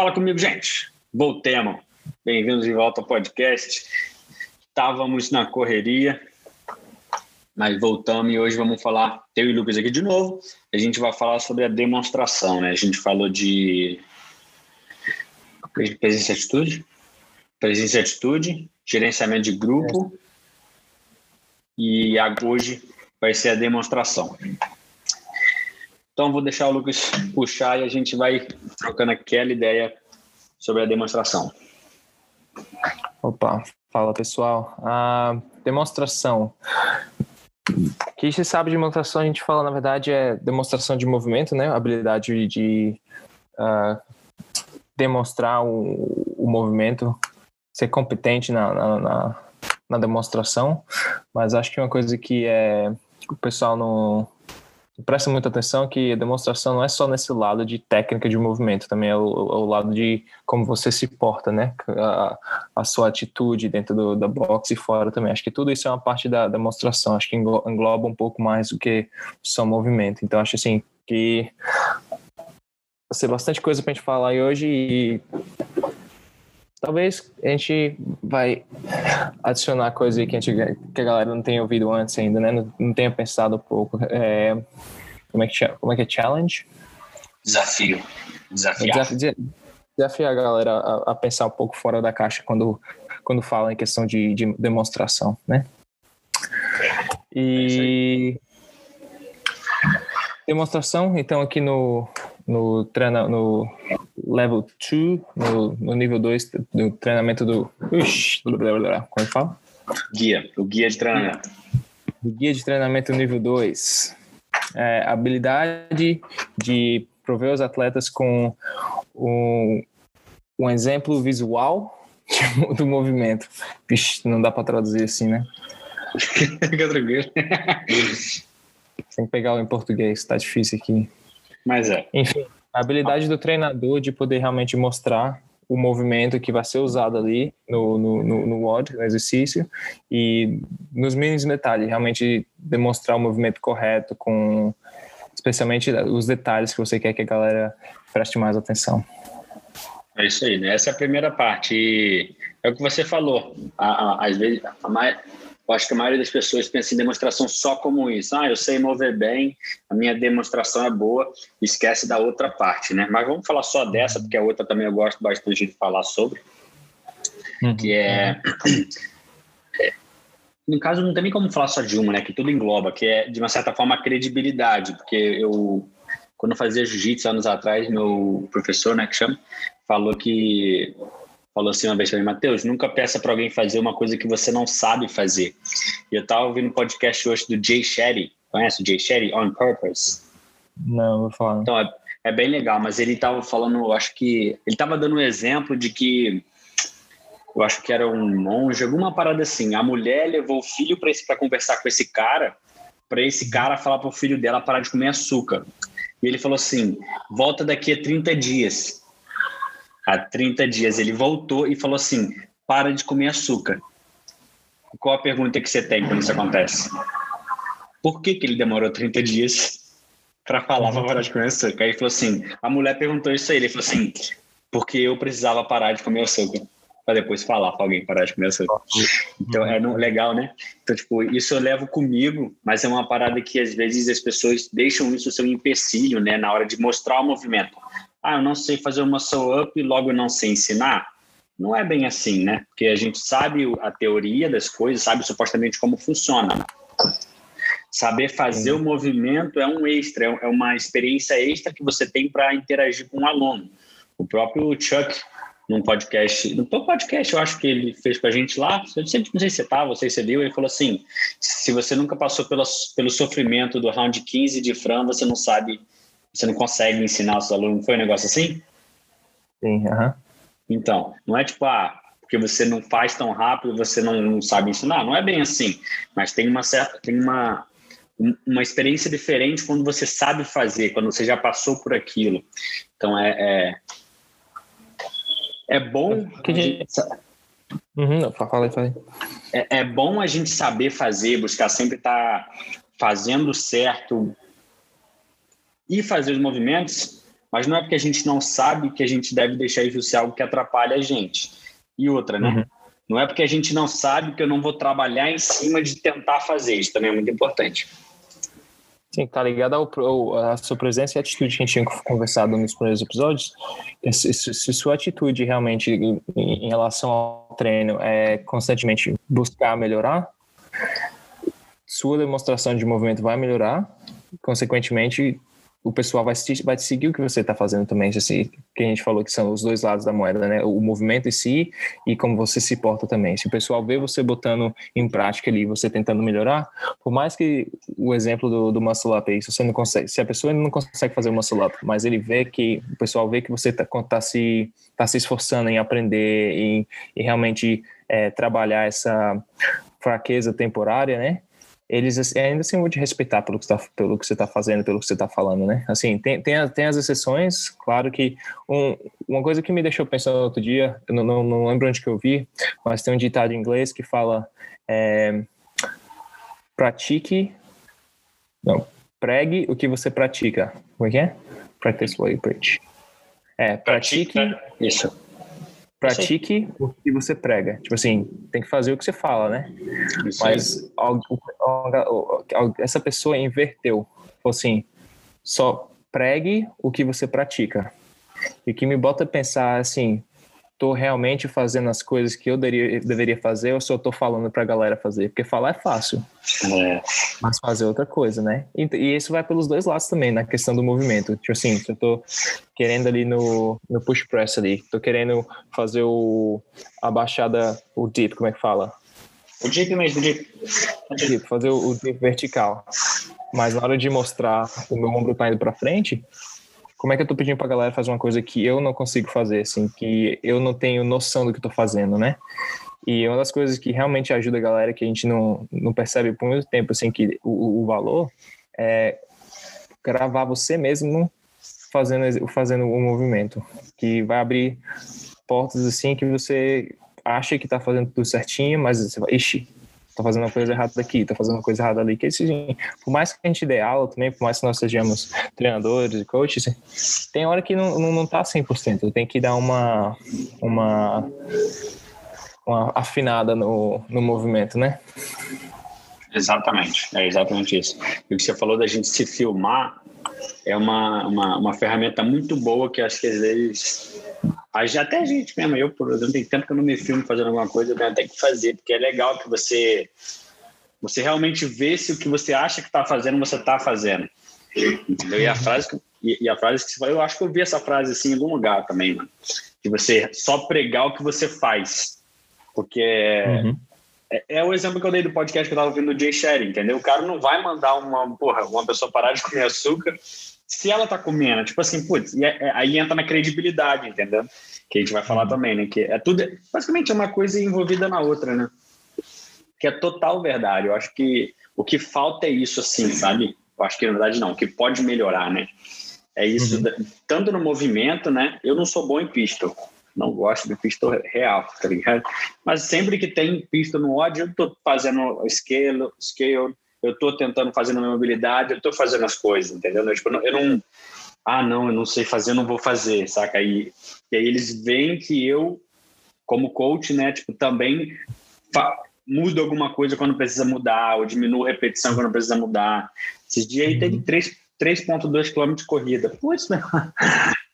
Fala comigo, gente. Voltemos. Bem-vindos de volta ao podcast. Estávamos na correria, mas voltamos e hoje vamos falar, eu e Lucas aqui de novo. A gente vai falar sobre a demonstração, né? A gente falou de presença e atitude, presença e atitude, gerenciamento de grupo e hoje vai ser a demonstração. Então, vou deixar o Lucas puxar e a gente vai trocando aquela ideia sobre a demonstração. Opa, fala pessoal. A demonstração. O que se sabe de demonstração, a gente fala, na verdade, é demonstração de movimento, né? Habilidade de uh, demonstrar o, o, movimento, ser competente na, na, na, na demonstração. Mas acho que uma coisa que é o pessoal não presta muita atenção que a demonstração não é só nesse lado de técnica de movimento, também é o, o lado de como você se porta, né? A, a sua atitude dentro do, da box e fora também. Acho que tudo isso é uma parte da demonstração. Acho que engloba um pouco mais do que só movimento. Então, acho assim que vai ser bastante coisa para a gente falar hoje e talvez a gente vai adicionar coisa aí que a, gente, que a galera não tenha ouvido antes ainda, né? Não, não tenha pensado um pouco. É, como, é que, como é que é challenge? Desafio. Desafiar. Desafio, desafiar a galera a, a, pensar um pouco fora da caixa quando, quando fala em questão de, de demonstração, né? E é demonstração, então aqui no, no, treina, no level 2, no, no nível 2 do treinamento do. Ux, blá, blá, blá, como é fala? Guia, o guia de treinamento. O guia de treinamento nível 2. É, habilidade de prover os atletas com um, um exemplo visual do movimento. Vixe, não dá para traduzir assim, né? Fica tranquilo. Tem que pegar o em português, tá difícil aqui. Mas é. Enfim, a habilidade do treinador de poder realmente mostrar o movimento que vai ser usado ali no, no, no, no WOD, no exercício, e nos mínimos detalhes, realmente demonstrar o movimento correto, com especialmente os detalhes que você quer que a galera preste mais atenção. É isso aí, né? Essa é a primeira parte. E é o que você falou. Às vezes, a, eu acho que a maioria das pessoas pensa em demonstração só como isso. Ah, eu sei mover bem, a minha demonstração é boa, esquece da outra parte, né? Mas vamos falar só dessa, porque a outra também eu gosto bastante de falar sobre, uhum. que é... No caso, não tem nem como falar só de uma, né? Que tudo engloba, que é, de uma certa forma, a credibilidade, porque eu, quando eu fazia jiu-jitsu anos atrás, meu professor, né, que chama, falou que falou assim uma vez para mim, Matheus, nunca peça para alguém fazer uma coisa que você não sabe fazer. E eu estava ouvindo um podcast hoje do Jay Shetty, conhece o Jay Shetty? On Purpose? Não, vou falar. Então, é, é bem legal, mas ele estava falando, acho que, ele estava dando um exemplo de que, eu acho que era um monge, alguma parada assim, a mulher levou o filho para conversar com esse cara, para esse cara falar para o filho dela parar de comer açúcar. E ele falou assim, volta daqui a 30 dias há 30 dias. Ele voltou e falou assim: para de comer açúcar. Qual a pergunta que você tem quando isso acontece? Por que, que ele demorou 30 dias para falar para parar de comer açúcar? Aí ele falou assim: a mulher perguntou isso aí. Ele falou assim: porque eu precisava parar de comer açúcar. Para depois falar para alguém parar de comer açúcar. Então é legal, né? Então, tipo, isso eu levo comigo, mas é uma parada que às vezes as pessoas deixam isso ser um empecilho, né? Na hora de mostrar o movimento ah, eu não sei fazer uma muscle up e logo não sei ensinar. Não é bem assim, né? Porque a gente sabe a teoria das coisas, sabe supostamente como funciona. Saber fazer o movimento é um extra, é, é uma experiência extra que você tem para interagir com o um aluno. O próprio Chuck, num podcast, no podcast, eu acho que ele fez com a gente lá, eu não sei, não sei se você estava, não sei se você viu, ele falou assim: se você nunca passou pelo, pelo sofrimento do round 15 de Fran, você não sabe você não consegue ensinar os alunos. Foi um negócio assim? Sim, aham. Uhum. Então, não é tipo, ah, porque você não faz tão rápido, você não, não sabe ensinar. Não é bem assim. Mas tem uma certa, tem uma, uma experiência diferente quando você sabe fazer, quando você já passou por aquilo. Então, é, é, é bom... Que gente... Uhum, É, é bom a gente saber fazer, buscar sempre estar tá fazendo certo, e fazer os movimentos, Mas não é porque a gente não sabe que a gente deve deixar isso ser algo que atrapalha a gente. E outra, né? Uhum. Não é porque a gente não sabe que eu não vou trabalhar em cima de tentar fazer. Isso também é muito importante. Sim, tá ligado ao, à sua presença e atitude que a gente tinha conversado nos primeiros episódios. Se, se sua atitude realmente em, em, relação ao treino é constantemente buscar melhorar, sua demonstração de movimento vai melhorar, consequentemente o pessoal vai, vai seguir o que você está fazendo também, assim, que a gente falou que são os dois lados da moeda, né? O movimento em si e como você se porta também. Se o pessoal vê você botando em prática ali, você tentando melhorar, por mais que o exemplo do, do muscle up aí, se você não consegue, se a pessoa não consegue fazer o muscle up, mas ele vê que, o pessoal vê que você está tá se, tá se esforçando em aprender e, e realmente é, trabalhar essa fraqueza temporária, né? Eles assim, ainda assim vão te respeitar pelo que, tá, pelo que você está fazendo, pelo que você está falando, né? Assim, tem, tem, tem as exceções, claro que um, uma coisa que me deixou pensando outro dia, eu não, não, não, lembro onde que eu vi, mas tem um ditado em inglês que fala é, pratique, não, pregue o que você pratica. Como é que é? Practice what you preach. É, pratique... Pratica. Isso pratique o que você prega. Tipo assim, tem que fazer o que você fala, né? Isso Mas essa pessoa inverteu. Falou assim, só pregue o que você pratica. E que me bota a pensar assim, estou realmente fazendo as coisas que eu deveria, deveria fazer ou só estou falando para a galera fazer? Porque falar é fácil, é. mas fazer outra coisa, né? E, e, isso vai pelos dois lados também, na questão do movimento. Tipo assim, se eu estou querendo ali no, no push press ali, estou querendo fazer o, a baixada, o dip, como é que fala? O dip mesmo, o dip. O dip fazer o, o dip vertical. Mas na hora de mostrar o meu ombro tá indo para frente, como é que eu tô pedindo pra galera fazer uma coisa que eu não consigo fazer, assim, que eu não tenho noção do que eu tô fazendo, né? E uma das coisas que realmente ajuda a galera, que a gente não, não percebe por muito tempo, assim, que o, o valor é gravar você mesmo fazendo, fazendo o movimento, que vai abrir portas, assim, que você acha que tá fazendo tudo certinho, mas você vai, ixi, tô fazendo uma coisa errada aqui, tô fazendo uma coisa errada ali. Que assim, por mais que a gente dê aula também, por mais que nós sejamos treinadores e coaches, tem hora que não, não, não tá 100%. Tem que dar uma, uma, uma afinada no, no movimento, né? Exatamente, é exatamente isso. E o que você falou da gente se filmar é uma, uma, uma ferramenta muito boa que acho que às vezes até a gente mesmo, eu, por exemplo, tem tempo que eu não me filmo fazendo alguma coisa, eu tenho até que fazer, porque é legal que você você realmente vê se o que você acha que está fazendo, você está fazendo. Entendeu? E a frase que, e, a frase que você falou, eu acho que eu vi essa frase assim em algum lugar também, mano. De você só pregar o que você faz. Porque uhum. É, é, o exemplo que eu dei do podcast que eu tava ouvindo do Jay Sherry, entendeu? O cara não vai mandar uma, porra, uma pessoa parar de comer açúcar se ela tá comendo, tipo assim, putz, é, é, aí entra na credibilidade, entendeu? Que a gente vai falar também, né? Que é tudo, basicamente é uma coisa envolvida na outra, né? Que é total verdade. Eu acho que o que falta é isso, assim, sabe? Eu acho que na verdade não, o que pode melhorar, né? É isso, uhum. tanto no movimento, né? Eu não sou bom em pistol, não gosto de pistol real, tá ligado? Mas sempre que tem pistol no ódio, eu tô fazendo scale, scale eu estou tentando fazer na minha mobilidade, eu estou fazendo as coisas, entendeu? Eu, tipo, eu não, ah, não, eu não sei fazer, eu não vou fazer, saca? aí e aí eles veem que eu, como coach, né, tipo, também mudo alguma coisa quando precisa mudar, ou diminuo repetição quando precisa mudar. Esses dias aí teve 3,2 km de corrida. Putz, meu,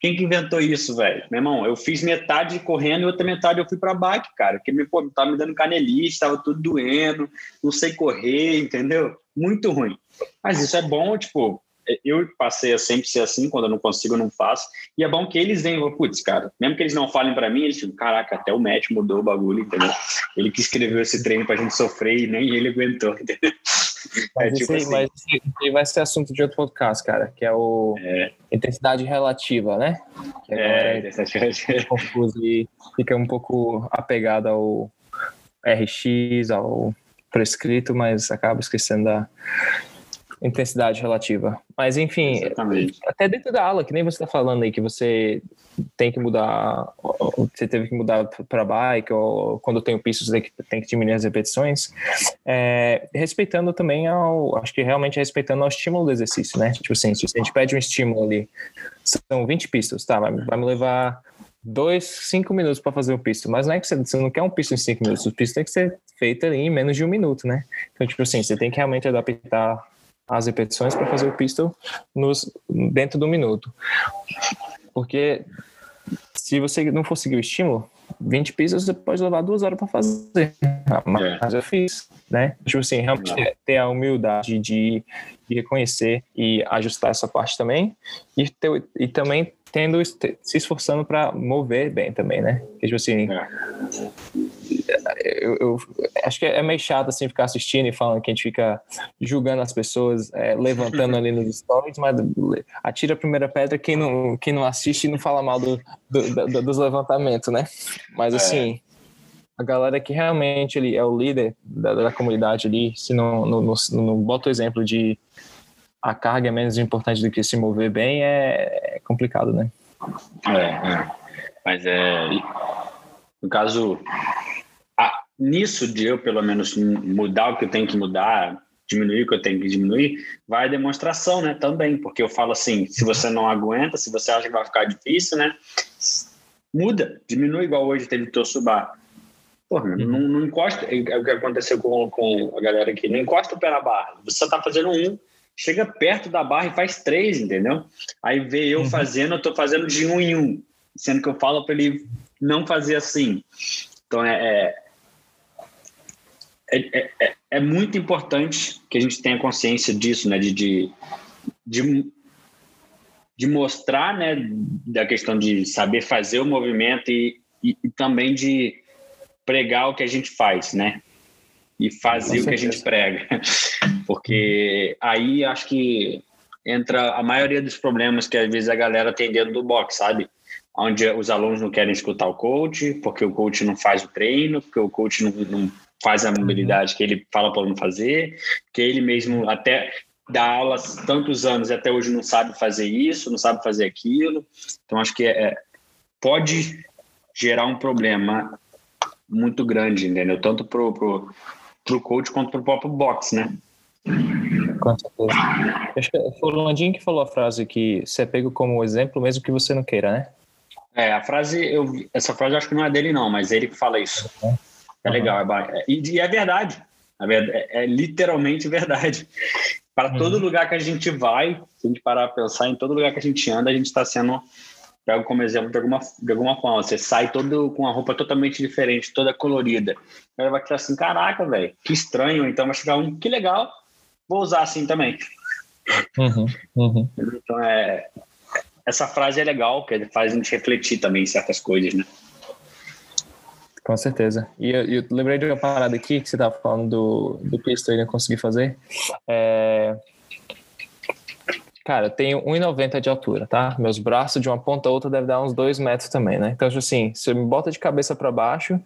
quem que inventou isso, velho? Meu irmão, eu fiz metade correndo e outra metade eu fui para bike, cara. Que me, pô, tava me dando canelite, tava tudo doendo, não sei correr, entendeu? Muito ruim. Mas isso é bom, tipo, eu passei a sempre ser assim, quando eu não consigo, eu não faço. E é bom que eles venham, putz, cara, mesmo que eles não falem para mim, eles tipo, caraca, até o Matt mudou o bagulho, entendeu? Ele que escreveu esse treino pra gente sofrer e nem ele aguentou, entendeu? Mas, é, tipo assim. mas esse vai ser assunto de outro podcast, cara, que é o é. intensidade relativa, né? Que é, é confuso e fica um pouco apegado ao RX, ao prescrito, mas acaba esquecendo da intensidade relativa. Mas, enfim, Exatamente. até dentro da aula, que nem você está falando aí, que você tem que mudar, você teve que mudar para bike, ou quando tem o piso, você tem que, diminuir as repetições, é, respeitando também ao, acho que realmente respeitando ao estímulo do exercício, né? Tipo assim, se a gente pede um estímulo ali, são 20 pistas, tá, vai, vai me levar dois, cinco minutos para fazer o pisto, mas não é que você, você, não quer um pisto em cinco minutos, o pisto tem que ser feito ali em menos de um minuto, né? Então, tipo assim, você tem que realmente adaptar as repetições para fazer o pistol nos, dentro do minuto. Porque se você não for seguir o estímulo, 20 pistas você pode levar duas horas para fazer. Mas é. eu fiz, né? Tipo assim, realmente não. ter a humildade de, de, reconhecer e ajustar essa parte também. E, ter, e também tendo, se esforçando para mover bem também, né? Porque, tipo assim, é eu, eu, acho que é meio chato assim ficar assistindo e falando que a gente fica julgando as pessoas, é, levantando ali nos stories, mas atira a primeira pedra quem não, quem não assiste e não fala mal do, do, do, dos levantamentos, né? Mas é. assim, a galera que realmente ele é o líder da, da comunidade ali, se não, não, não, não bota o exemplo de a carga é menos importante do que se mover bem, é, é complicado, né? É, é. Mas é. No caso, nisso de eu, pelo menos, mudar o que eu tenho que mudar, diminuir o que eu tenho que diminuir, vai a demonstração, né? Também, porque eu falo assim: se você não aguenta, se você acha que vai ficar difícil, né? Muda, diminui igual hoje teve teu subar. Porra, não, não encosta, é, é o que aconteceu com, com a galera aqui, não encosta o pé na barra. Você tá fazendo um, chega perto da barra e faz três, entendeu? Aí vê eu uhum. fazendo, eu tô fazendo de um em um, sendo que eu falo para ele não fazer assim. Então é, é é, é, é, é, muito importante que a gente tenha consciência disso, né? De, de, de, de, mostrar, né? Da questão de saber fazer o movimento e, e, e também de pregar o que a gente faz, né? E fazer o que a gente prega. Porque aí acho que entra a maioria dos problemas que às vezes a galera tem dentro do box, sabe? Onde os alunos não querem escutar o coach, porque o coach não faz o treino, porque o coach não, não faz a mobilidade que ele fala para não fazer, que ele mesmo até dá aulas tantos anos e até hoje não sabe fazer isso, não sabe fazer aquilo. Então acho que é, é pode gerar um problema muito grande, entendeu? Tanto pro, pro, pro coach quanto pro próprio box, né? Com certeza. Acho que foi o Landinho que falou a frase que você é pego como exemplo mesmo que você não queira, né? É, a frase, eu, essa frase eu acho que não é dele não, mas ele que fala isso. Uhum. É legal, é, e, e é verdade. É, é, literalmente verdade. Para uhum. todo lugar que a gente vai, se a gente parar a pensar, em todo lugar que a gente anda, a gente está sendo pego como exemplo de alguma, de alguma forma. Você sai todo com uma roupa totalmente diferente, toda colorida. Aí vai ficar assim, caraca, velho, que estranho. Então vai chegar um, que legal, vou usar assim também. Uhum, uhum. Então é. Essa frase é legal, porque faz a gente refletir também em certas coisas, né? Com certeza. E eu, eu, lembrei de uma parada aqui que você estava falando do, do pistol e não consegui fazer. É... Cara, eu tenho 1,90 de altura, tá? Meus braços de uma ponta a outra devem dar uns 2 metros também, né? Então, tipo assim, você me bota de cabeça para baixo,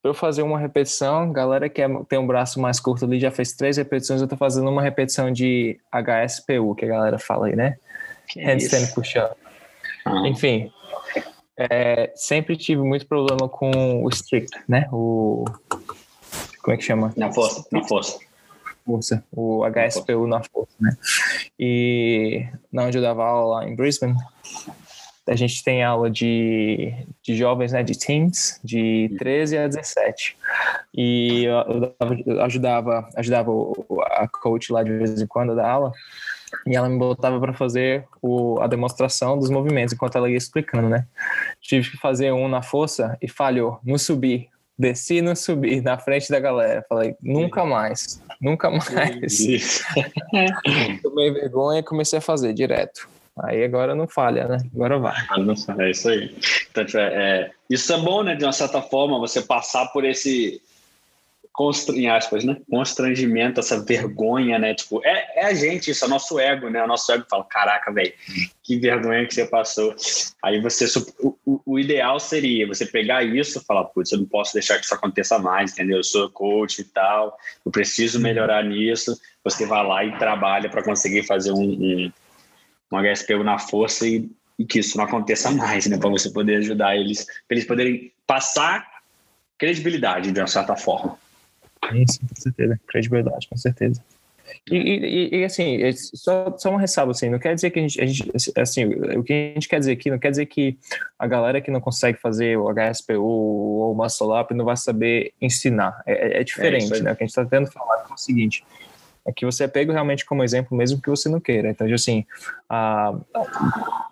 para eu fazer uma repetição, galera que é, tem um braço mais curto ali já fez três repetições, eu tô fazendo uma repetição de HSPU, que a galera fala aí, né? Que Handstand push-up. Ah. Enfim, é, sempre tive muito problema com o strict, né? O como é que chama? Na força, na força. Força, o HSPU na força, né? E na onde eu dava aula lá em Brisbane, a gente tem aula de, de jovens, né, de teens, de 13 a 17. E eu, eu ajudava, ajudava a coach lá de vez em quando da aula e ela me botava para fazer o, a demonstração dos movimentos enquanto ela ia explicando, né? Tive que fazer um na força e falhou, no subir. Desci no subir, na frente da galera. Falei, nunca mais, nunca mais. Tomei vergonha e comecei a fazer direto. Aí agora não falha, né? Agora vai. É isso aí. Então, é, é, isso é bom, né? De uma certa forma, você passar por esse em aspas, né? Constrangimento, essa vergonha, né? Tipo, é, é a gente, isso é nosso ego, né? O nosso ego fala, caraca, velho, que vergonha que você passou. Aí você, o, o, ideal seria você pegar isso e falar, putz, eu não posso deixar que isso aconteça mais, entendeu? Eu sou coach e tal, eu preciso melhorar nisso. Você vai lá e trabalha para conseguir fazer um, um, um HSPU na força e, e que isso não aconteça mais, né? Para você poder ajudar eles, para eles poderem passar credibilidade de uma certa forma. Sim, com certeza. Credibilidade, com certeza. E, e, e, assim, é só, só uma ressalva, assim, não quer dizer que a gente, a gente, assim, o que a gente quer dizer aqui, não quer dizer que a galera que não consegue fazer o HSPU ou o Muscle Up não vai saber ensinar. É, é, é diferente, é né? O que a gente está tentando falar é o seguinte, é que você é pego realmente como exemplo mesmo que você não queira. Então, assim, a,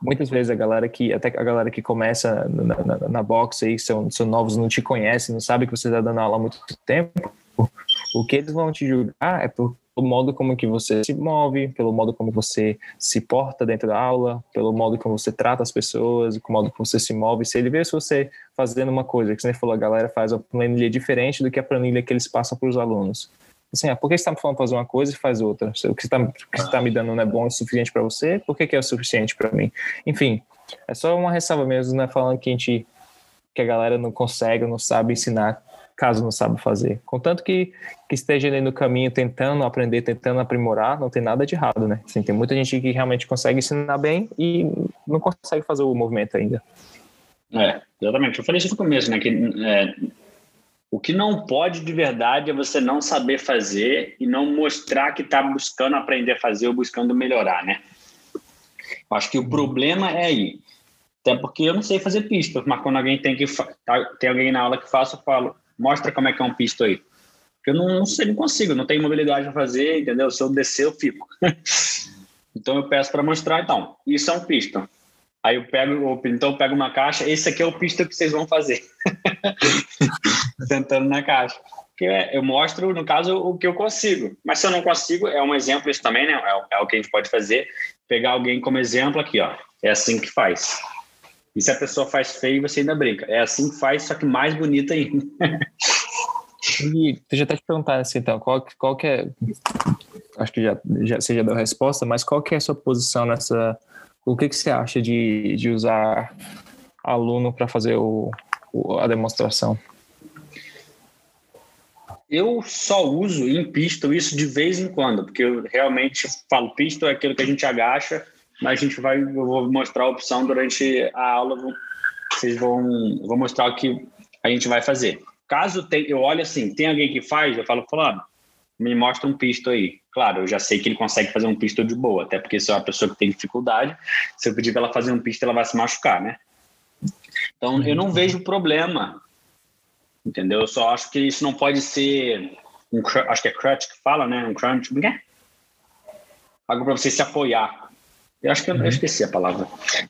muitas vezes a galera que, até a galera que começa na, na, na boxe aí, são, são novos, não te conhecem, não sabe que você está dando aula há muito tempo, o que eles vão te julgar é pelo modo como que você se move, pelo modo como você se porta dentro da aula, pelo modo como você trata as pessoas, pelo modo como você se move. Se ele vê se você fazendo uma coisa, que você falou, a galera faz uma planilha diferente do que a planilha que eles passam para os alunos. Assim, ah, por que você está me falando fazer uma coisa e faz outra? O que você está tá me dando não é bom o suficiente para você? Por que, que é o suficiente para mim? Enfim, é só uma ressalva mesmo, né? Falando que a gente que a galera não consegue, não sabe ensinar caso não sabe fazer. Contanto que, que esteja ali no caminho tentando aprender, tentando aprimorar, não tem nada de errado, né? Assim, tem muita gente que realmente consegue ensinar bem e não consegue fazer o movimento ainda. É, exatamente. Eu falei isso no começo, né? Que é, o que não pode de verdade é você não saber fazer e não mostrar que está buscando aprender a fazer ou buscando melhorar, né? Eu acho que o problema é aí. Até porque eu não sei fazer pista, mas quando alguém tem que tá, tem alguém na aula que faça, eu falo, Mostra como é que é um pisto aí. Porque eu não, sei, não consigo, não tenho mobilidade para fazer, entendeu? Se eu descer, eu fico. então eu peço para mostrar, então, isso é um pisto. Aí eu pego, então eu pego uma caixa, esse aqui é o pisto que vocês vão fazer. Sentando na caixa. Porque é, eu mostro, no caso, o que eu consigo. Mas se eu não consigo, é um exemplo isso também, né? É, é o que a gente pode fazer. Pegar alguém como exemplo aqui, ó. É assim que faz. E se a pessoa faz feio, você ainda brinca. É assim que faz, só que mais bonita ainda. e deixa eu até te perguntar assim, então, qual, qual que é. Acho que já, já, você já deu a resposta, mas qual que é a sua posição nessa. O que, que você acha de, de usar aluno para fazer o, o, a demonstração? Eu só uso em pistol isso de vez em quando, porque eu realmente falo pistol é aquilo que a gente agacha mas a gente vai, eu vou mostrar a opção durante a aula, vocês vão, vou mostrar o que a gente vai fazer. Caso tem, eu olho assim, tem alguém que faz, eu falo, fulano, me mostra um pisto aí. Claro, eu já sei que ele consegue fazer um pisto de boa, até porque se é uma pessoa que tem dificuldade, se eu pedir para ela fazer um pisto, ela vai se machucar, né? Então, eu não vejo problema, entendeu? Eu só acho que isso não pode ser, um, acho que é crutch que fala, né? Um crunch, como é? Algo para você se apoiar. Eu acho que eu, uhum. eu, esqueci a palavra.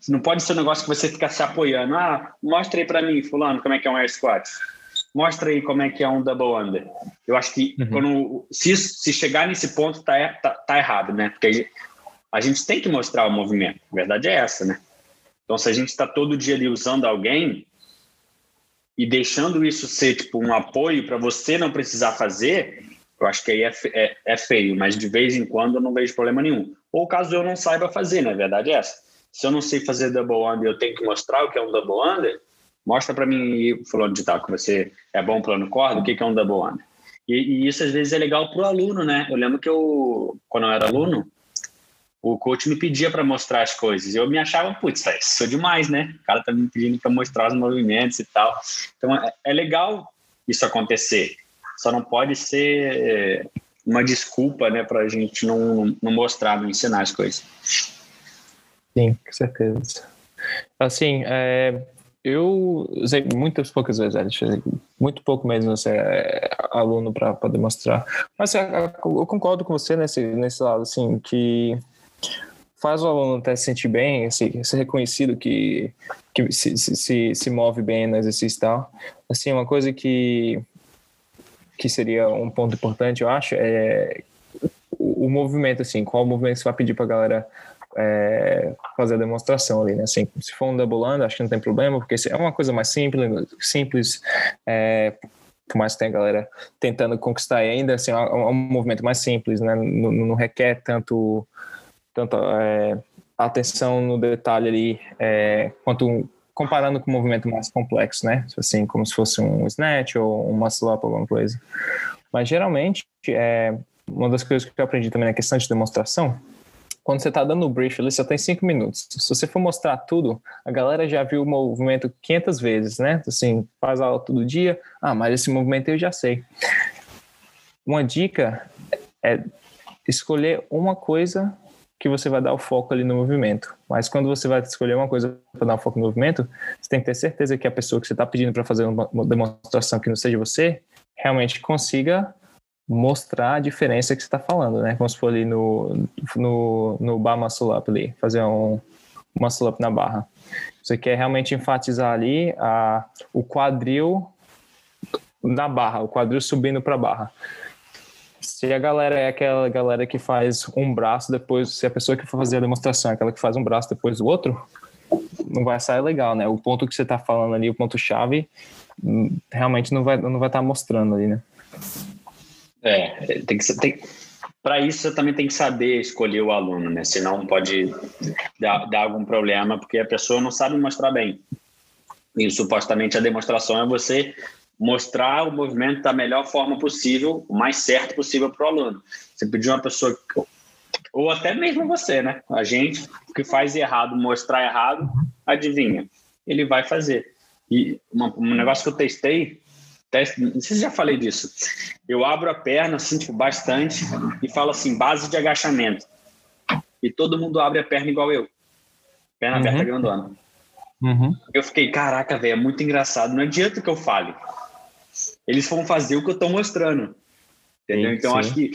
Não pode ser um negócio que você fica se apoiando. Ah, mostra aí para mim, fulano, como é que é um air squat. Mostra aí como é que é um double under. Eu acho que uhum. quando se, se chegar nesse ponto tá, tá, tá errado, né? Porque a gente tem que mostrar o movimento. A verdade é essa, né? Então, se a gente está todo dia ali usando alguém e deixando isso ser tipo um apoio para você não precisar fazer, eu acho que aí é, é, é, feio, mas de vez em quando eu não vejo problema nenhum. Ou caso eu não saiba fazer, na né? verdade é essa. Se eu não sei fazer double under eu tenho que mostrar o que é um double under, mostra para mim, fulano de tal, que você é bom plano corda, o que é um double under. E, e isso às vezes é legal para o aluno, né? Eu lembro que eu, quando eu era aluno, o coach me pedia para mostrar as coisas. Eu me achava, putz, sou demais, né? O cara tá me pedindo para mostrar os movimentos e tal. Então é, é legal isso acontecer. Só não pode ser é, uma desculpa, né, para a gente não, não mostrar, não ensinar as coisas. Sim, com certeza. Assim, é, eu usei muitas poucas vezes, muito pouco mesmo ser é, aluno para demonstrar. Mas é, eu concordo com você nesse, nesse lado, assim, que faz o aluno até se sentir bem, assim, ser reconhecido que, que se, se, se move bem no exercício e tal. Assim, uma coisa que que seria um ponto importante, eu acho, é o, o movimento, assim, qual movimento você vai pedir para a galera é, fazer a demonstração ali, né? Assim, se for um double under, acho que não tem problema, porque é uma coisa mais simples, simples é, por mais que tenha galera tentando conquistar ainda, assim, é um, um movimento mais simples, né? Não, não requer tanto, tanto é, atenção no detalhe ali, é, quanto comparando com um movimento mais complexo, né? Assim, como se fosse um snatch ou um muscle up, alguma coisa. Mas geralmente, é, uma das coisas que eu aprendi também na questão de demonstração quando você está dando o brief, ele só tem cinco minutos. Se você for mostrar tudo, a galera já viu o movimento 500 vezes, né? Assim, faz aula todo dia. Ah, mas esse movimento eu já sei. Uma dica é escolher uma coisa que você vai dar o foco ali no movimento. Mas quando você vai escolher uma coisa para dar o foco no movimento, você tem que ter certeza que a pessoa que você está pedindo para fazer uma demonstração que não seja você, realmente consiga mostrar a diferença que você está falando, né? Como se for ali no, no, no bar muscle up ali, fazer um muscle up na barra. Você quer realmente enfatizar ali a, o quadril na barra, o quadril subindo para a barra. Se a galera é aquela galera que faz um braço depois, se a pessoa que for fazer a demonstração é aquela que faz um braço depois do outro, não vai sair legal, né? O ponto que você está falando ali, o ponto chave, hum, realmente não vai não vai estar tá mostrando ali, né? É, tem que tem, para isso você também tem que saber escolher o aluno, né? Senão pode dar, dar algum problema, porque a pessoa não sabe mostrar bem. E supostamente a demonstração é você mostrar o movimento da melhor forma possível, o mais certo possível para o aluno. Você pediu uma pessoa, ou até mesmo você, né? A gente que faz errado, mostrar errado, adivinha, ele vai fazer. E uma, um negócio que eu testei Teste, não sei se já falei disso. Eu abro a perna, assim, tipo, bastante, e falo assim, base de agachamento. E todo mundo abre a perna igual eu. Perna uhum. aberta grandona. Uhum. Eu fiquei, caraca, velho, é muito engraçado. Não adianta que eu fale. Eles vão fazer o que eu estou mostrando. Entendeu? Sim, então, sim. acho que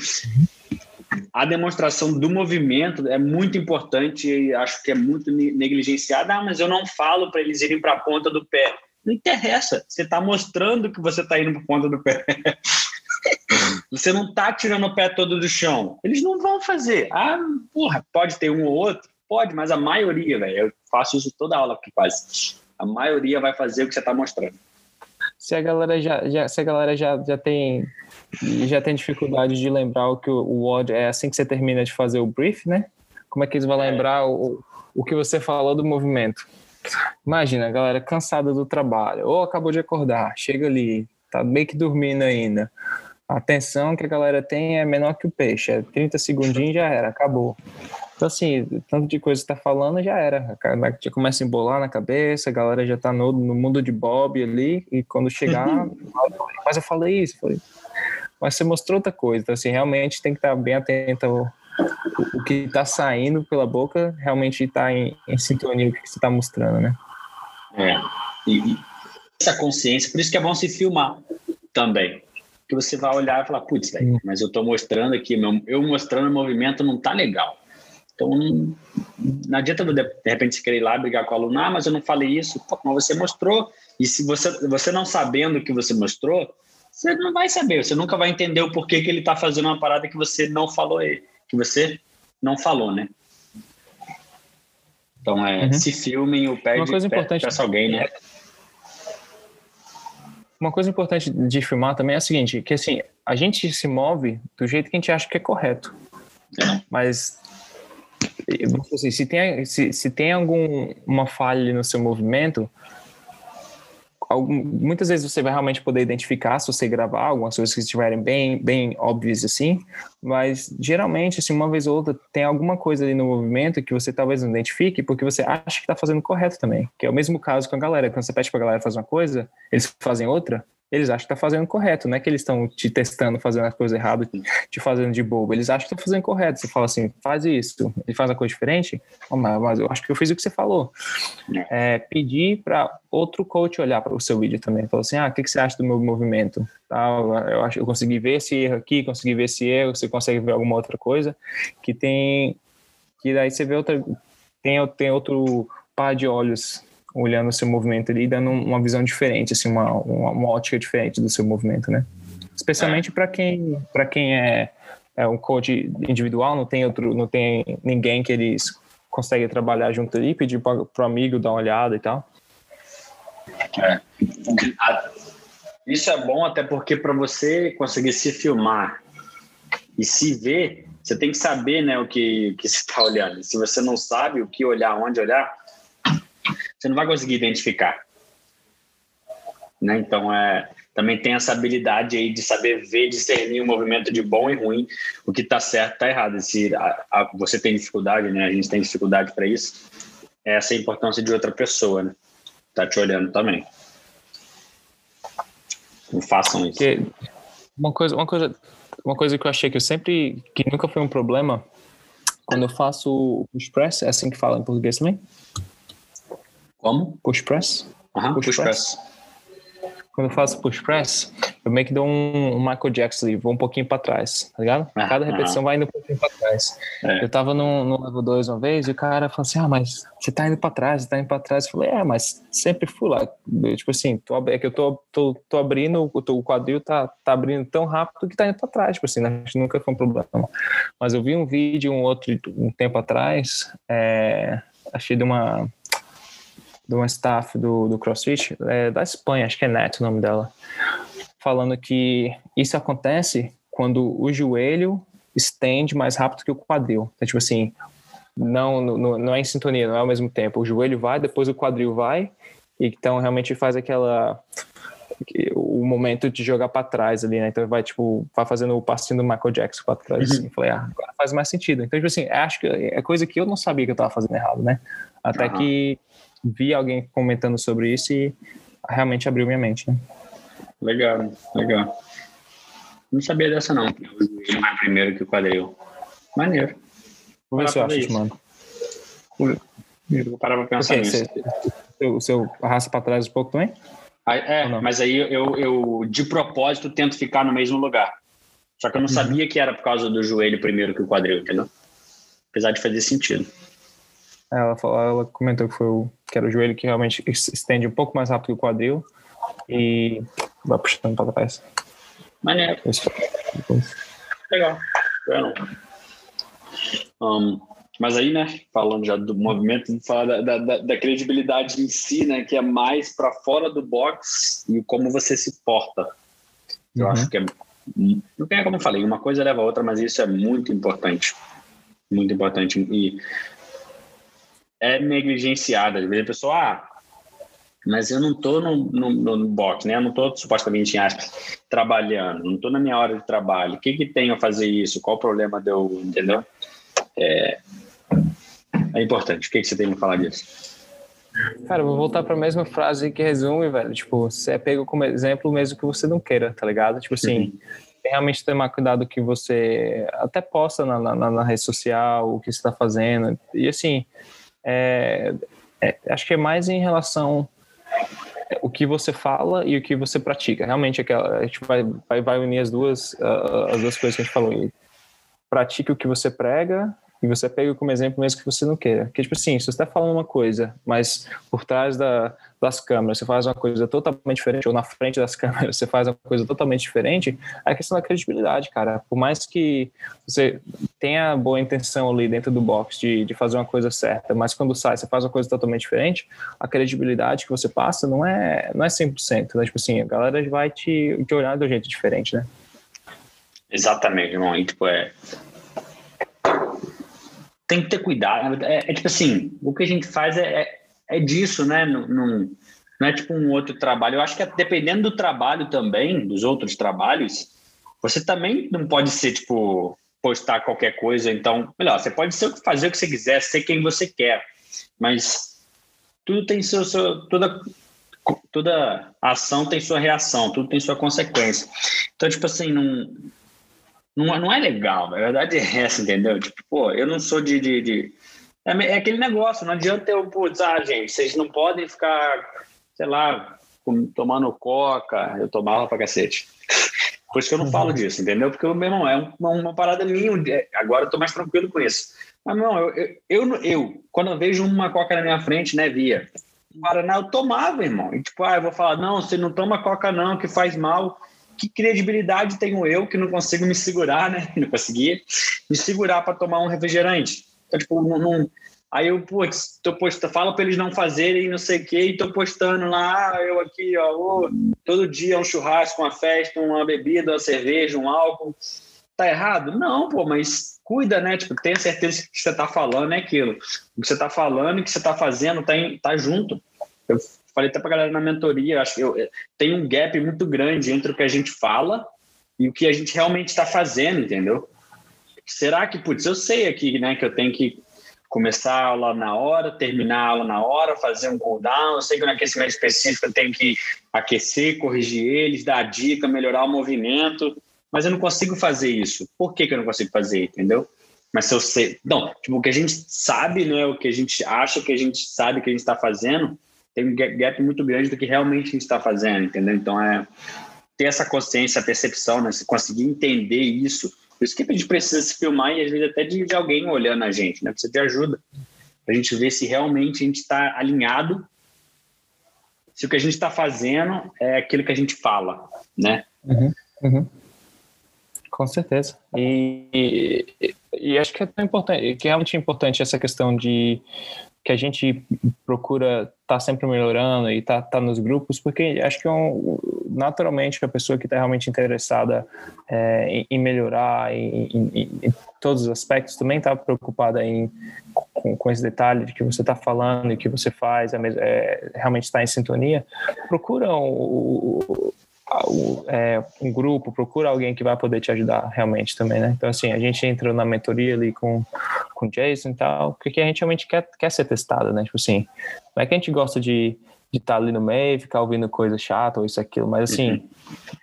a demonstração do movimento é muito importante e acho que é muito negligenciada. Ah, mas eu não falo para eles irem para a ponta do pé. Não interessa. Você está mostrando que você está indo para ponta do pé. você não está tirando o pé todo do chão. Eles não vão fazer. Ah, porra, pode ter um ou outro? Pode, mas a maioria, velho, eu faço isso toda aula que faz. A maioria vai fazer o que você está mostrando. Se a galera já, já, se a galera já, já tem já tem dificuldade de lembrar o que o, o WOD é assim que você termina de fazer o brief, né? Como é que eles vão é. lembrar o, o que você falou do movimento? Imagina, a galera cansada do trabalho, ou acabou de acordar, chega ali, tá meio que dormindo ainda. A atenção que a galera tem é menor que o peixe, é 30 segundinhos já era, acabou. Então, assim, tanto de coisa que tá falando já era. Já começa a embolar na cabeça, a galera já tá no, no mundo de Bob ali, e quando chegar, mas eu falei isso, falei. Mas você mostrou outra coisa, então, assim, realmente tem que estar bem atento ao, o que está saindo pela boca realmente está em, em, sintonia com o que você está mostrando, né? É. E, e, essa consciência, por isso que é bom se filmar também. Que você vai olhar e falar, putz, hum. mas eu estou mostrando aqui, meu, eu mostrando o movimento não tá legal. Então, não, adianta de, de repente você querer ir lá brigar com o aluno, ah, mas eu não falei isso. Pô, mas você mostrou. E se você, você não sabendo o que você mostrou, você não vai saber, você nunca vai entender o porquê que ele está fazendo uma parada que você não falou que você não falou, né? Então, é, uhum. se filmem ou pede, Uma coisa importante, peça alguém, né? Uma coisa importante de filmar também é a seguinte, que assim, a gente se move do jeito que a gente acha que é correto. É. Mas assim, se tem, se, se tem alguma falha no seu movimento, algum, muitas vezes você vai realmente poder identificar se você gravar algumas coisas que estiverem bem, bem óbvias assim, mas geralmente, assim, uma vez ou outra, tem alguma coisa ali no movimento que você talvez não identifique porque você acha que está fazendo correto também, que é o mesmo caso com a galera, quando você pede para a galera fazer uma coisa, eles fazem outra, eles acham que tá fazendo correto, não é que eles estão te testando, fazendo as coisas erradas, te fazendo de bobo. Eles acham que estão fazendo correto. Você fala assim, faz isso, ele faz uma coisa diferente, oh, mas eu acho que eu fiz o que você falou. É, pedir para outro coach olhar para o seu vídeo também. Falar assim, ah, o que, que você acha do meu movimento? eu acho eu consegui ver esse erro aqui, consegui ver esse erro, você consegue ver alguma outra coisa que tem que daí você vê outra tem, tem outro par de olhos olhando o seu movimento ali, dando uma visão diferente, assim, uma, uma, uma ótica diferente do seu movimento, né? Especialmente para quem, para quem é, é um coach individual, não tem outro, não tem ninguém que eles conseguem trabalhar junto ali, pedir para o amigo dar uma olhada e tal. É. isso é bom até porque para você conseguir se filmar e se ver, você tem que saber né, o que, que você está olhando. Se você não sabe o que olhar, onde olhar, você não vai conseguir identificar. Né? Então, é, também tem essa habilidade aí de saber ver, discernir o movimento de bom e ruim, o que está certo está errado. Se a, a, você tem dificuldade, né? a gente tem dificuldade para isso, essa é a importância de outra pessoa, né? Tá te olhando também. Não façam isso. Uma coisa, uma coisa, uma coisa que eu achei que eu sempre, que nunca foi um problema, quando eu faço o push press, é assim que fala em português também? Como? Push press? Aham, push, push press. press quando eu faço push press, eu meio que dou um, um Michael Jackson ali, vou um pouquinho para trás, tá ligado? Ah, Cada repetição ah. vai indo um pouquinho para trás. É. Eu tava no, no level 2 uma vez e o cara falou assim: Ah, mas você tá indo para trás, você tá indo para trás. Eu falei: É, mas sempre fui lá. Eu, tipo assim, tô, é que eu tô, tô, tô abrindo, o, o quadril tá, tá abrindo tão rápido que tá indo para trás. Tipo assim, né? nunca foi um problema. Mas eu vi um vídeo um outro um tempo atrás, é, achei de uma de uma staff do, do CrossFit, é, da Espanha, acho que é Neto o nome dela, falando que isso acontece quando o joelho estende mais rápido que o quadril. Então, tipo assim, não, não, não é em sintonia, não é ao mesmo tempo. O joelho vai, depois o quadril vai, e então realmente faz aquela o momento de jogar para trás ali, né? Então vai tipo, vai fazendo o passinho do Michael Jackson para trás. Uhum. Assim. Falei, ah, agora faz mais sentido. Então, tipo assim, acho que é coisa que eu não sabia que eu tava fazendo errado, né? Até uhum. que vi alguém comentando sobre isso e realmente abriu minha mente. Né? Legal, legal. Não sabia dessa não. Ele vai primeiro que o quadril. Maneiro. Vou ver se eu acho, te mando. Vou parar pra pensar nisso. O seu arrasta pra trás um pouco também? Aí, é, mas aí eu, eu, de propósito, tento ficar no mesmo lugar. Só que eu não uhum. sabia que era por causa do joelho primeiro que o quadril, entendeu? Apesar de fazer sentido. Ela, falou, ela comentou que foi o, que era o joelho que realmente estende um pouco mais rápido que o quadril e vai puxando para trás. Maneiro. Legal. Eu Um, mas aí, né, falando já do movimento, falar da, da, da, credibilidade em si, né, que é mais para fora do box e como você se porta. Eu uhum. acho que é. Não tem como eu falei, uma coisa leva a outra, mas isso é muito importante. Muito importante. E é negligenciada. Às vezes a pessoa, ah, mas eu não estou no, no, no, box, né? Eu não estou supostamente em aspas, trabalhando, não estou na minha hora de trabalho. O que que tem a fazer isso? Qual o problema de eu, entendeu? É, é importante. O que, que você tem a falar disso? Cara, eu vou voltar para a mesma frase que resume, velho. Tipo, você é pego como exemplo mesmo que você não queira, tá ligado? Tipo assim, uhum. realmente tomar cuidado que você até posta na, na, na rede social, o que você está fazendo. E assim, é, é, acho que é mais em relação o que você fala e o que você pratica. Realmente, aquela, a gente vai, vai, vai unir as duas, uh, as duas coisas que a gente falou. Pratique o que você prega e você pega como exemplo mesmo que você não queira. Porque, tipo assim, se você está falando uma coisa, mas por trás da, das câmeras você faz uma coisa totalmente diferente, ou na frente das câmeras você faz uma coisa totalmente diferente, é a questão da credibilidade, cara. Por mais que você tenha boa intenção ali dentro do box de, de fazer uma coisa certa, mas quando sai você faz uma coisa totalmente diferente, a credibilidade que você passa não é, não é 100%. Né? Tipo assim, a galera vai te, te olhar de um jeito diferente, né? Exatamente, irmão. E, tipo, é, tem que ter cuidado. É, é, tipo assim, o que a gente faz é, é, é disso, né? Não, não, é tipo um outro trabalho. Eu acho que é, dependendo do trabalho também, dos outros trabalhos, você também não pode ser, tipo, postar qualquer coisa. Então, melhor, você pode ser, fazer o que você quiser, ser quem você quer, mas tudo tem seu, seu toda toda ação tem sua reação, tudo tem sua consequência. Então, tipo assim, não não, é legal, a verdade é essa, entendeu? Tipo, pô, eu não sou de. de, de... É, é, aquele negócio, não adianta eu, putz, ah, gente, vocês não podem ficar, sei lá, tomando coca, eu tomava pra cacete. Por isso que eu não falo uhum. disso, entendeu? Porque, meu irmão, é uma, uma parada minha, é, agora eu tô mais tranquilo com isso. Mas, não, eu, eu, eu, eu, quando eu vejo uma coca na minha frente, né, via, Guaraná, eu tomava, irmão. E tipo, ah, eu vou falar, não, você não toma coca não, que faz mal que credibilidade tenho eu que não consigo me segurar, né? Não conseguia me segurar para tomar um refrigerante. Então, tipo, não, não, Aí eu, putz, tô postando, fala para eles não fazerem não sei o quê, e tô postando lá, eu aqui, ó, oh, todo dia um churrasco, uma festa, uma bebida, uma cerveja, um álcool. Tá errado? Não, pô, mas cuida, né? Tipo, tenha certeza que o que você tá falando é aquilo. O que você tá falando e o que você tá fazendo tá, em, tá junto. Eu falei até pra galera na mentoria, acho que eu, tem um gap muito grande entre o que a gente fala e o que a gente realmente está fazendo, entendeu? Será que, putz, eu sei aqui, né, que eu tenho que começar a aula na hora, terminar a aula na hora, fazer um cooldown. Eu sei que no aquecimento específico eu tenho que aquecer, corrigir eles, dar dica, melhorar o movimento, mas eu não consigo fazer isso. Por que, que eu não consigo fazer, entendeu? Mas se eu sei. Não, tipo, o que a gente sabe, né? O que a gente acha que a gente sabe que a gente está fazendo, tem um gap muito grande do que realmente a gente está fazendo, entendeu? Então é ter essa consciência, a percepção, né? Se conseguir entender isso por isso que a gente precisa se filmar e às vezes até de, de alguém olhando a gente, né? Precisa ter ajuda. Pra gente ver se realmente a gente está alinhado, se o que a gente está fazendo é aquilo que a gente fala, né? Uhum, uhum. Com certeza. E, e, e, acho que é tão importante, que é realmente importante essa questão de que a gente procura estar tá sempre melhorando e tá, tá nos grupos, porque acho que é um, naturalmente a pessoa que está realmente interessada é, em, em, melhorar em, em, em, todos os aspectos também está preocupada em com, com, esse detalhe de que você está falando e que você faz é, é realmente está em sintonia. Procura o, é, um grupo, procura alguém que vai poder te ajudar realmente também, né? Então, assim, a gente entra na mentoria ali com, com o Jason e tal, porque a gente realmente quer, quer ser testado, né? Tipo assim, não é que a gente gosta de de estar tá ali no meio, ficar ouvindo coisa chata ou isso, aquilo, mas assim, uhum.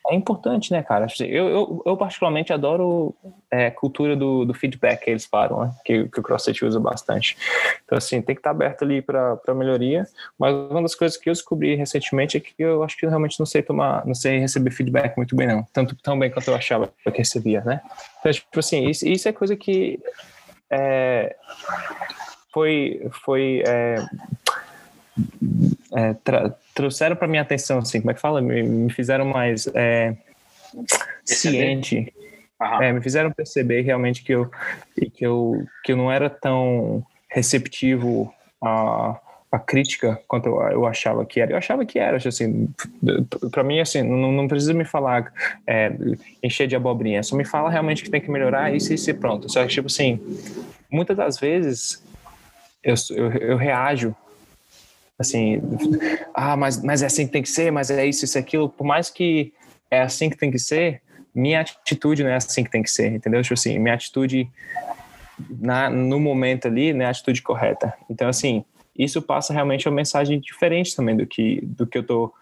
é importante, né, cara? Eu, eu, eu particularmente adoro é, cultura do, do feedback que eles falam, né? que, que o CrossFit usa bastante. Então, assim, tem que estar tá aberto ali para melhoria, mas uma das coisas que eu descobri recentemente é que eu acho que eu realmente não sei tomar, não sei receber feedback muito bem, não. Tanto tão bem quanto eu achava que recebia, né? Então, tipo assim, isso, isso é coisa que é, foi, foi é, é, trouxeram para minha atenção, assim, como é que fala? Me, me fizeram mais é, ciente. É, me fizeram perceber realmente que eu, que eu, que eu não era tão receptivo a, a crítica quanto eu, achava que era. Eu achava que era, assim, para mim, assim, não, não precisa me falar é, encher de abobrinha, só me fala realmente que tem que melhorar isso e ser pronto. Só que, tipo assim, muitas das vezes eu, eu, eu reajo assim, ah, mas, mas é assim que tem que ser, mas é isso, isso, aquilo, por mais que é assim que tem que ser, minha atitude não é assim que tem que ser, entendeu? Tipo assim, minha atitude na, no momento ali não é a atitude correta. Então, assim, isso passa realmente uma mensagem diferente também do que, do que eu tô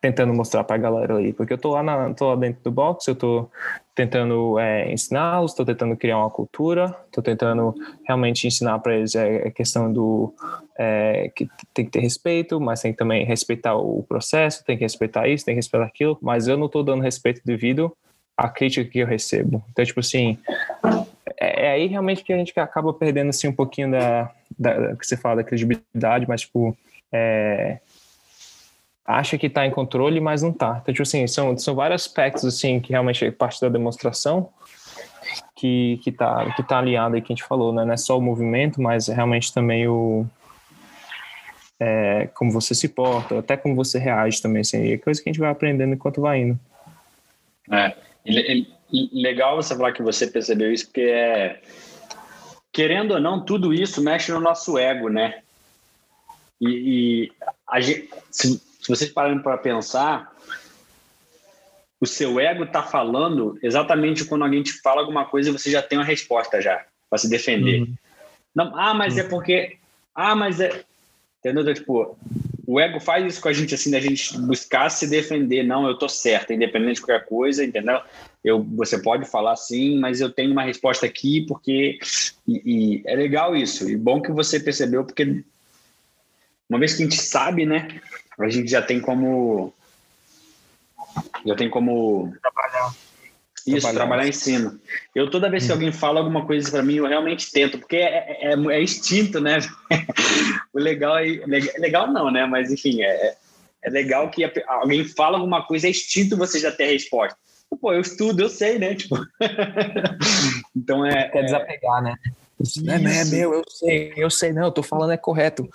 tentando mostrar para a galera ali, porque eu tô lá, na, tô lá dentro do box, eu tô tentando é, ensiná-los, estou tentando criar uma cultura, estou tentando realmente ensinar para eles é, a questão do é, que tem que ter respeito, mas tem que também respeitar o processo, tem que respeitar isso, tem que respeitar aquilo, mas eu não estou dando respeito devido à crítica que eu recebo. Então, tipo assim, é, é aí realmente que a gente acaba perdendo assim um pouquinho da, da que você fala da credibilidade, mas tipo é, acha que está em controle, mas não está. Então, tipo assim, são, são vários aspectos, assim, que realmente é parte da demonstração que, que, tá, que tá alinhado aí que a gente falou, né? Não é só o movimento, mas é realmente também o... É, como você se porta, até como você reage também, assim, é coisa que a gente vai aprendendo enquanto vai indo. É, legal você falar que você percebeu isso, porque é... Querendo ou não, tudo isso mexe no nosso ego, né? E, e a gente, se vocês pararem para pensar, o seu ego está falando exatamente quando alguém te fala alguma coisa e você já tem uma resposta já para se defender. Uhum. Não, ah, mas é uhum. é porque. Ah, mas é. Entendeu? Então, tipo, o ego faz isso com a gente, assim, da gente buscar se defender. Não, eu tô certo, independente de qualquer coisa, entendeu? Eu, você pode falar sim, mas eu tenho uma resposta aqui porque. E, e é legal isso. E bom que você percebeu, porque uma vez que a gente sabe, né? A gente já tem como já tem como trabalhar. Isso, trabalhar, trabalhar em cima. Eu toda vez que hum. alguém fala alguma coisa para mim, eu realmente tento, porque é, é, é, é instinto, né? o legal é legal não, né? Mas enfim, é, é legal que alguém fala alguma coisa, é instinto você já ter a resposta. Pô, eu estudo, eu sei, né? Tipo... então é. Quer desapegar, né? É, é meu, eu sei, eu sei, não, eu tô falando é correto.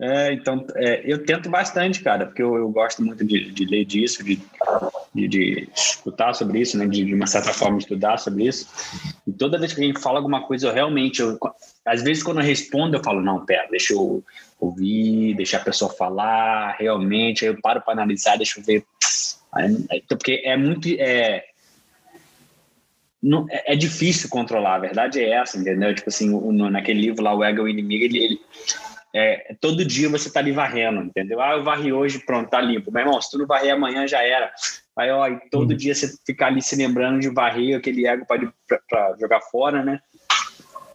É, então, é, eu tento bastante, cara, porque eu, eu gosto muito de, de ler disso, de, de, de, escutar sobre isso, né, de, de, uma certa forma estudar sobre isso. E toda vez que a gente fala alguma coisa, eu realmente, eu, às vezes quando eu respondo, eu falo, não, pera, deixa eu ouvir, deixar a pessoa falar, realmente, aí eu paro para analisar, deixa eu ver. Então, porque é muito. É, não, é, é difícil controlar, a verdade é essa, entendeu? Tipo assim, no, naquele livro lá, O Ego e o Inimigo, ele, ele é, todo dia você tá ali varrendo, entendeu? Ah, eu varri hoje, pronto, tá limpo. Meu irmão, se tu não varrer amanhã, já era. Aí, ó, e todo uhum. dia você ficar ali se lembrando de varrer, aquele ego para jogar fora, né?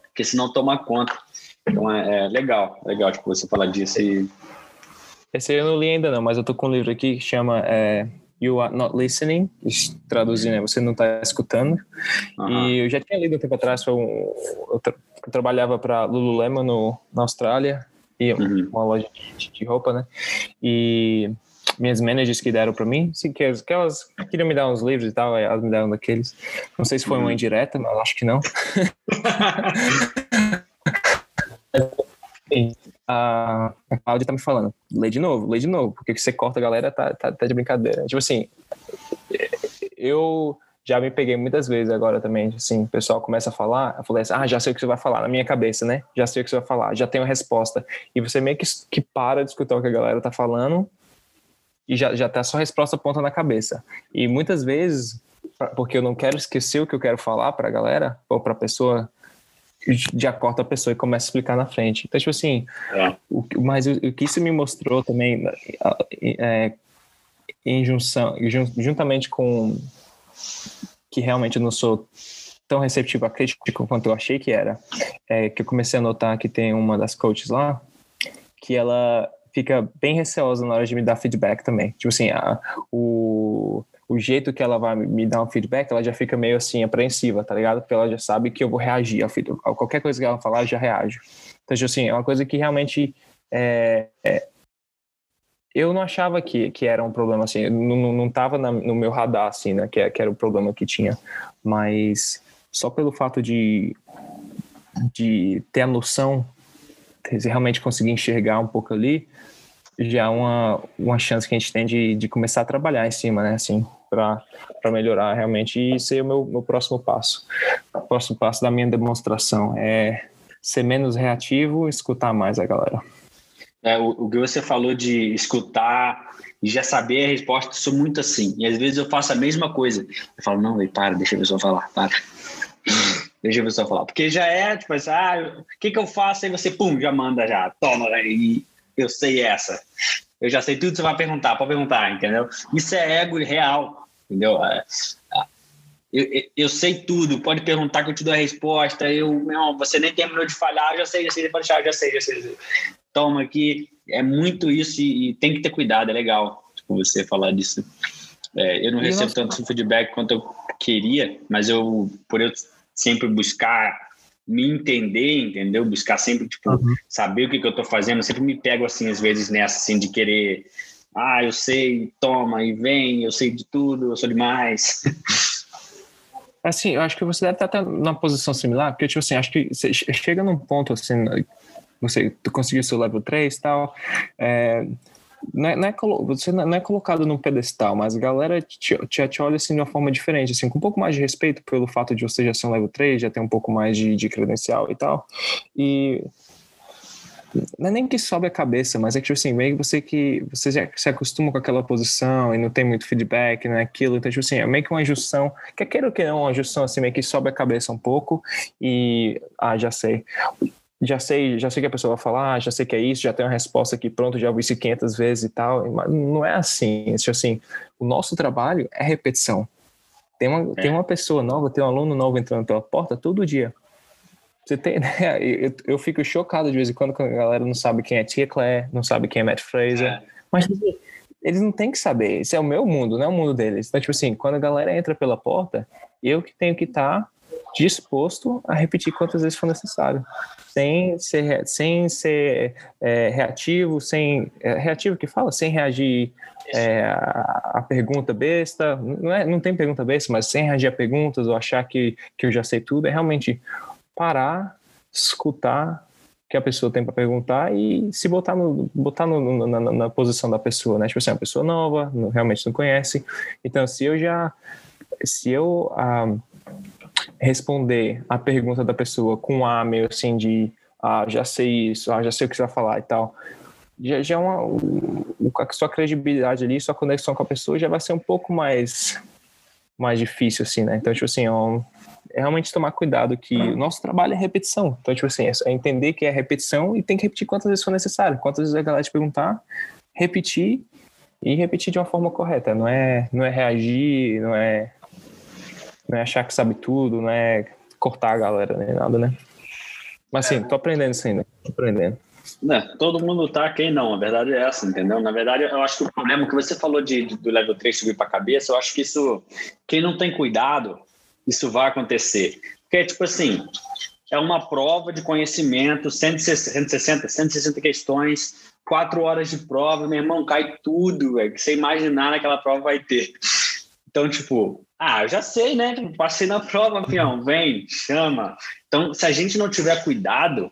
Porque senão toma conta. Então é, é, legal, legal tipo, você falar disso e... Esse eu não li ainda não, mas eu tô com um livro aqui que chama é, You Are Not Listening, traduzindo, né? Você não está escutando. Uhum. E eu já tinha lido um tempo atrás, um, eu, tra eu trabalhava para Lululemon no, na Austrália, e uhum. uma loja de, de, roupa, né? E minhas managers que deram para mim, sim, que, que elas queriam me dar uns livros e tal, elas me deram daqueles. Não sei se foi uma uhum. indireta, mas acho que não. a, a Cláudia tá me falando, lê de novo, lê de novo, porque que você corta a galera tá, tá, tá de brincadeira. Tipo assim, eu já me peguei muitas vezes agora também, assim, o pessoal começa a falar, eu falei assim, ah, já sei o que você vai falar, na minha cabeça, né? Já sei o que você vai falar, já tenho a resposta. E você meio que, que para de escutar o que a galera tá falando e já, já tá só a resposta ponta na cabeça. E muitas vezes, porque eu não quero esquecer o que eu quero falar pra galera, ou pra pessoa, já corta a pessoa e começa a explicar na frente. Então, tipo assim, é. o, mas o, o, que isso me mostrou também, é, em junção, juntamente com que realmente eu não sou tão receptivo a crítica quanto eu achei que era, é que eu comecei a notar que tem uma das coaches lá que ela fica bem receosa na hora de me dar feedback também. Tipo assim, a, o, o jeito que ela vai me dar um feedback, ela já fica meio assim apreensiva, tá ligado? Porque ela já sabe que eu vou reagir ao feedback. Qualquer coisa que ela falar, eu já reajo. Então, tipo assim, é uma coisa que realmente é, é, eu não achava que, que era um problema assim, não, não tava na, no meu radar assim, né, que, que era o problema que tinha, mas só pelo fato de, de ter a noção, realmente conseguir enxergar um pouco ali, já é uma, uma chance que a gente tem de, de começar a trabalhar em cima, né, assim, para melhorar realmente e ser o meu, meu próximo passo. O próximo passo da minha demonstração é ser menos reativo escutar mais a galera. É, o, o, que você falou de escutar e já saber a resposta, sou muito assim. E às vezes eu faço a mesma coisa. Eu falo, não, ei, para, deixa a pessoa falar, para. deixa a pessoa falar. Porque já é, tipo assim, ah, o que, que eu faço? Aí você, pum, já manda, já, toma, e eu sei essa. Eu já sei tudo que você vai perguntar, pode perguntar, entendeu? Isso é ego real, entendeu? É, é, eu, eu, eu, sei tudo, pode perguntar que eu te dou a resposta. Eu, não, você nem terminou de falhar, já sei, já sei, já sei, já sei, já sei toma aqui. É muito isso e, e tem que ter cuidado, é legal tipo, você falar disso. É, eu não e recebo tanto feedback quanto eu queria, mas eu, por eu sempre buscar me entender, entendeu? Buscar sempre, tipo, uhum. saber o que, que eu tô fazendo. Eu sempre me pego, assim, às vezes nessa, assim, de querer... Ah, eu sei, toma e vem, eu sei de tudo, eu sou demais. Assim, eu acho que você deve estar numa posição similar, porque, tipo assim, acho que você chega num ponto, assim, você tu conseguiu seu level 3 e tal. É, não é, não é, você não é colocado num pedestal, mas a galera te, te, te, olha assim de uma forma diferente, assim, com um pouco mais de respeito pelo fato de você já ser um level 3, já ter um pouco mais de, de credencial e tal. E não é nem que sobe a cabeça, mas é que, tipo assim, meio que você que você já se acostuma com aquela posição e não tem muito feedback, não é aquilo, então, tipo assim, é meio que uma junção, quer queira ou que não, uma junção assim, meio que sobe a cabeça um pouco e, ah, já sei já sei, já sei que a pessoa vai falar, ah, já sei que é isso, já tenho a resposta aqui pronto, já ouvi isso 500 vezes e tal, mas não é assim, é assim, o nosso trabalho é repetição. Tem uma, é. tem uma pessoa nova, tem um aluno novo entrando pela porta todo dia. Você tem, né? eu, eu, fico chocado de vez em quando quando a galera não sabe quem é Tia Claire, não sabe quem é Matt Fraser, é. mas eles não têm que saber, esse é o meu mundo, não é o mundo deles. Então, tipo assim, quando a galera entra pela porta, eu que tenho que estar tá disposto a repetir quantas vezes for necessário, sem ser, sem ser é, reativo, sem é, reativo que fala, sem reagir é, a, a, pergunta besta, não, é, não tem pergunta besta, mas sem reagir a perguntas ou achar que, que eu já sei tudo, é realmente parar, escutar o que a pessoa tem para perguntar e se botar, no, botar no, na, na, posição da pessoa, né? Tipo assim, é uma pessoa nova, não, realmente não conhece. Então, se eu já. Se eu ah, responder a pergunta da pessoa com um A meio assim de. Ah, já sei isso, ah, já sei o que você vai falar e tal já, já é uma, a sua credibilidade ali, sua conexão com a pessoa já vai ser um pouco mais mais difícil, assim, né? Então, tipo assim, é, é realmente tomar cuidado que o nosso trabalho é repetição. Então, tipo assim, é entender que é repetição e tem que repetir quantas vezes for necessário. Quantas vezes a galera te perguntar, repetir e repetir de uma forma correta. Não é, não é reagir, não é, não é achar que sabe tudo, não é cortar a galera, nem nada, né? Mas, assim, tô aprendendo isso ainda, tô aprendendo. Né, todo mundo tá, quem não? A verdade é essa, entendeu? Na verdade, eu acho que o problema que você falou de, de do level 3 subir para a cabeça, eu acho que isso, quem não tem cuidado, isso vai acontecer. Porque, tipo assim, é uma prova de conhecimento, 160, 160 questões, quatro horas de prova, meu irmão, cai tudo, velho, que você imaginar naquela prova vai ter. Então, tipo, ah, eu já sei, né? Passei na prova, fião, vem, chama. Então, se a gente não tiver cuidado,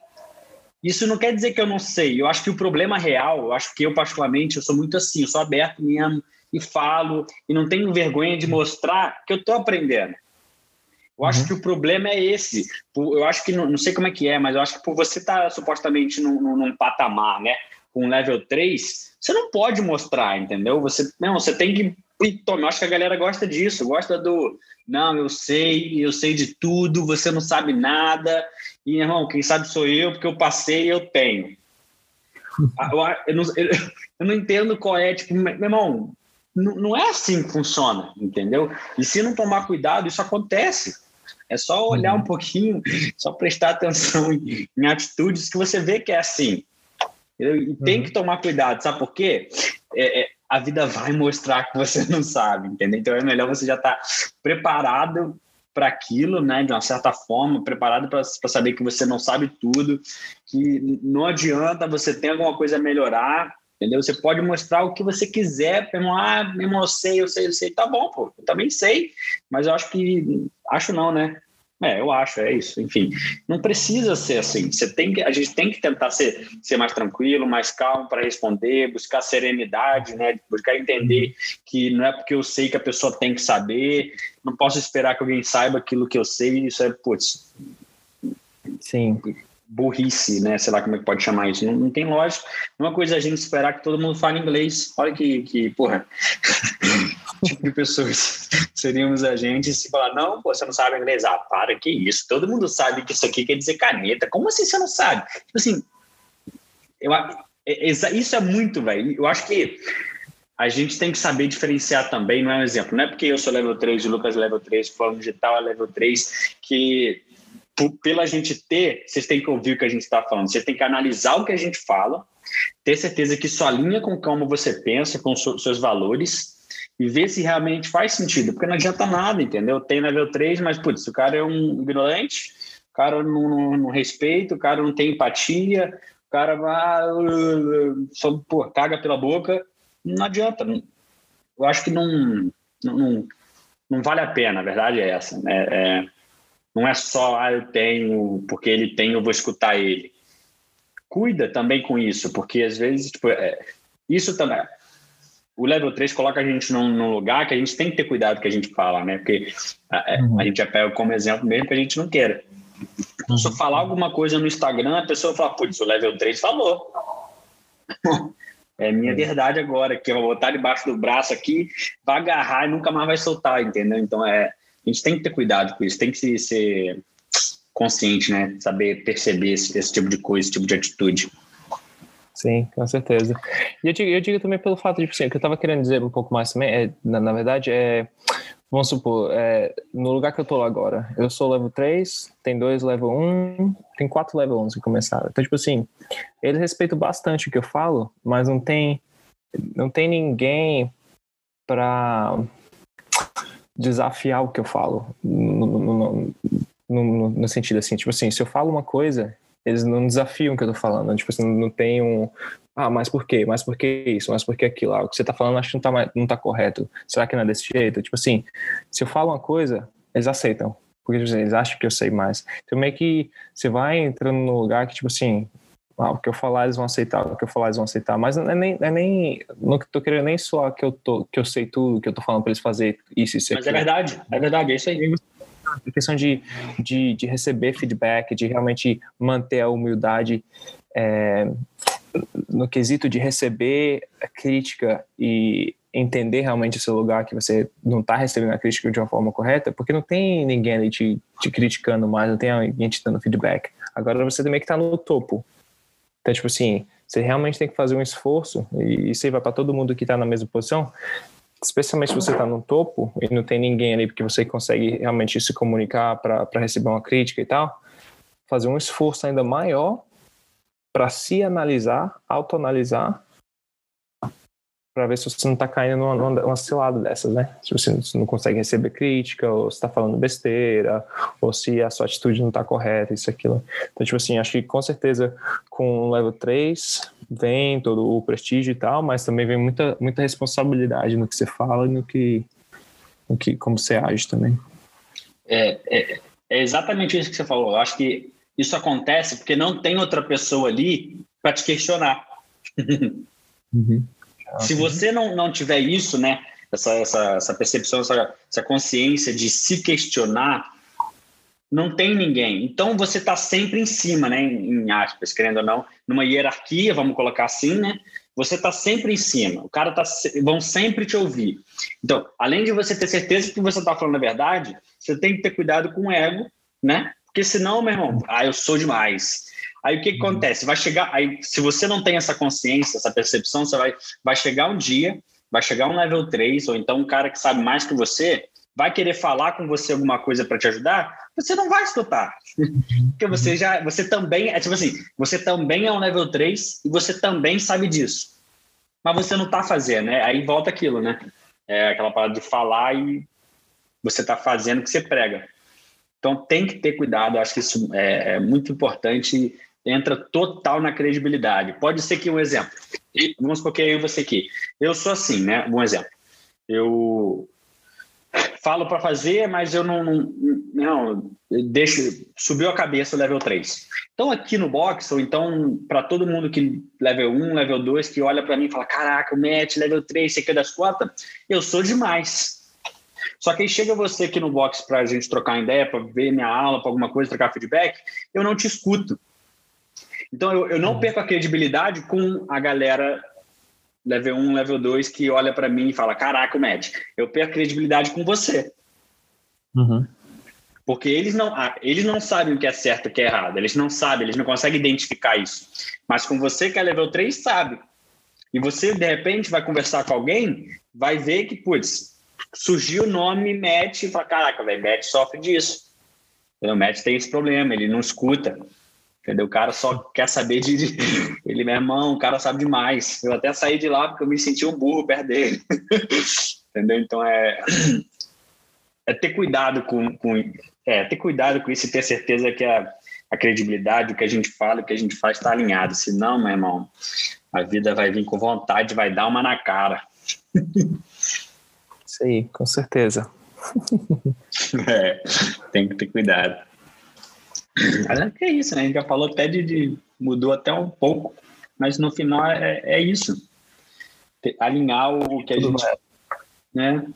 isso não quer dizer que eu não sei. Eu acho que o problema real, eu acho que eu, particularmente, eu sou muito assim, eu sou aberto mesmo e falo, e não tenho vergonha de mostrar que eu estou aprendendo. Eu acho uhum. que o problema é esse. Eu acho que, não, não, sei como é que é, mas eu acho que por você estar tá, supostamente num, num, patamar, né, com level 3, você não pode mostrar, entendeu? Você, não, você tem que. Toma, eu acho que a galera gosta disso, gosta do. Não, eu sei, eu sei de tudo, você não sabe nada, e, irmão, quem sabe sou eu, porque eu passei e eu tenho. Ah, eu, não, eu, não, entendo qual é, tipo, meu irmão, não, não é assim que funciona, entendeu? E se não tomar cuidado, isso acontece. É só olhar uhum. um pouquinho, só prestar atenção em, em, atitudes que você vê que é assim. E tem uhum. que tomar cuidado, sabe por quê? É, é, a vida vai mostrar que você não sabe, entendeu? Então é melhor você já estar tá preparado para aquilo, né, de uma certa forma, preparado para saber que você não sabe tudo, que não adianta você ter alguma coisa a melhorar, entendeu? Você pode mostrar o que você quiser, irmão, ah, meu irmão, eu sei, eu sei, eu sei, tá bom, pô, eu também sei, mas eu acho que, acho não, né? É, eu acho, é isso. Enfim, não precisa ser assim. Você tem que, a gente tem que tentar ser, ser mais tranquilo, mais calmo para responder, buscar serenidade, né? Buscar entender que não é porque eu sei que a pessoa tem que saber, não posso esperar que alguém saiba aquilo que eu sei. Isso é, putz. Sim burrice, né? Sei lá como é que pode chamar isso. Não, não tem lógica. Uma coisa é a gente esperar que todo mundo fale inglês. Olha que, que porra, tipo de pessoas seríamos a gente se falar, não, pô, você não sabe inglês. Ah, para, que isso. Todo mundo sabe que isso aqui quer dizer caneta. Como assim você não sabe? Tipo assim, eu, é, é, isso é muito, velho. Eu acho que a gente tem que saber diferenciar também, não é um exemplo, não é porque eu sou level 3 e o Lucas é level 3, falando digital é level 3, que pela gente ter, vocês têm que ouvir o que a gente está falando, vocês têm que analisar o que a gente fala, ter certeza que isso alinha com como você pensa, com os seus valores, e ver se realmente faz sentido, porque não adianta nada, entendeu? Tem level 3, mas, putz, o cara é um ignorante, o cara não, não, não respeita, o cara não tem empatia, o cara vai, só, pô, caga pela boca, não adianta. Eu acho que não, não, não vale a pena, a verdade é essa. Né? É, não é só, ah, eu tenho, porque ele tem, eu vou escutar ele. Cuida também com isso, porque às vezes, tipo, é, isso também. O level 3 coloca a gente num, num, lugar que a gente tem que ter cuidado que a gente fala, né? Porque a, uhum. a gente já pega como exemplo mesmo que a gente não queira. Uhum. Se eu falar alguma coisa no Instagram, a pessoa fala, putz, o level 3 falou. É minha uhum. verdade agora, que eu vou botar debaixo do braço aqui, vai agarrar e nunca mais vai soltar, entendeu? Então é, a gente tem que ter cuidado com isso, tem que ser consciente, né? Saber perceber esse, esse tipo de coisa, esse tipo de atitude. Sim, com certeza. E eu digo, eu digo também pelo fato de, assim, o que eu estava querendo dizer um pouco mais também, é, na, na verdade, é, vamos supor, é, no lugar que eu estou agora, eu sou level 3, tem dois level 1, tem quatro level 1 que começaram. Então, tipo assim, eles respeitam bastante o que eu falo, mas não tem, não tem ninguém para desafiar o que eu falo. No, no, no, no, sentido assim, tipo assim, se eu falo uma coisa, eles não desafiam o que eu tô falando. Tipo assim, não tem um. Ah, mas por quê? Mas por que isso? Mas por que aquilo? Ah, o que você tá falando acho que não tá, não tá correto. Será que não é desse jeito? Tipo assim, se eu falo uma coisa, eles aceitam. porque tipo, assim, eles acham que eu sei mais. Então meio que você vai entrando no lugar que, tipo assim, ah, o que eu falar eles vão aceitar, o que eu falar eles vão aceitar, mas não é nem, é nem não tô querendo nem soar que eu, tô, que eu sei tudo, que eu tô falando para eles fazer isso e isso. Mas é verdade, é verdade, é isso aí. A questão de, de, de receber feedback, de realmente manter a humildade é, no quesito de receber a crítica e entender realmente o seu lugar, que você não está recebendo a crítica de uma forma correta, porque não tem ninguém ali te, te criticando mais, não tem ninguém te dando feedback. Agora você também que está no topo. Então, tipo assim, você realmente tem que fazer um esforço, e isso aí vai para todo mundo que está na mesma posição, especialmente se você está no topo e não tem ninguém ali porque você consegue realmente se comunicar para receber uma crítica e tal, fazer um esforço ainda maior para se analisar, autoanalisar para ver se você não está caindo numa, numa cilada dessas, né? Se você não consegue receber crítica, ou se está falando besteira, ou se a sua atitude não está correta, isso, aquilo. Então, tipo assim, acho que com certeza com o level 3 vem todo o prestígio e tal, mas também vem muita, muita responsabilidade no que você fala e no que, no que como você age também. É, é, é exatamente isso que você falou. Eu acho que isso acontece porque não tem outra pessoa ali para te questionar. Uhum. Se você não, não tiver isso, né, essa, essa, essa percepção, essa, essa consciência de se questionar, não tem ninguém. Então você está sempre em cima, né, em aspas, querendo ou não, numa hierarquia, vamos colocar assim, né? Você está sempre em cima. O cara tá, vão sempre te ouvir. Então, além de você ter certeza que você está falando a verdade, você tem que ter cuidado com o ego, né? Porque senão, meu irmão, ah, eu sou demais. Aí o que, que uhum. acontece? Vai chegar, aí se você não tem essa consciência, essa percepção, você vai, vai chegar um dia, vai chegar um level 3, ou então um cara que sabe mais que você, vai querer falar com você alguma coisa para te ajudar, você não vai escutar. Porque você já, você também, é tipo assim, você também é um level 3 e você também sabe disso. Mas você não está fazendo, né? Aí volta aquilo, né? É aquela parada de falar e você está fazendo o que você prega. Então tem que ter cuidado, acho que isso é, é muito importante entra total na credibilidade. Pode ser que um exemplo, vamos supor eu você aqui. Eu sou assim, né? Um exemplo. Eu falo para fazer, mas eu não, não, não deixo, subiu a cabeça level 3. Então aqui no box, ou então para todo mundo que level 1, level 2, que olha para mim e fala, caraca, o Matt, level 3, você quer das cotas, eu sou demais. Só que aí chega você aqui no box para a gente trocar ideia, para ver minha aula, para alguma coisa, trocar feedback, eu não te escuto. Então eu, eu não uhum. perco a credibilidade com a galera level 1, level 2 que olha para mim e fala: Caraca, Matt, eu perco a credibilidade com você. Uhum. Porque eles não, ah, eles não sabem o que é certo e o que é errado. Eles não sabem, eles não conseguem identificar isso. Mas com você que é level 3, sabe. E você, de repente, vai conversar com alguém, vai ver que, putz, surgiu o nome Matt e fala: Caraca, velho, Matt sofre disso. O Matt tem esse problema, ele não escuta. Entendeu? O cara só quer saber de, de, Ele, meu irmão, o cara sabe demais. Eu até saí de lá porque eu me senti um burro perto dele. Entendeu? Então é. É ter cuidado com. com é, ter cuidado com isso e ter certeza que a, a credibilidade, o que a gente fala, o que a gente faz está alinhado. Senão, meu irmão, a vida vai vir com vontade, vai dar uma na cara. Isso aí, com certeza. é, tem que ter cuidado. Mas é que é isso, né? A gente já falou até de, de mudou até um pouco, mas no final é, é isso. Alinhar o que a Tudo gente. Né?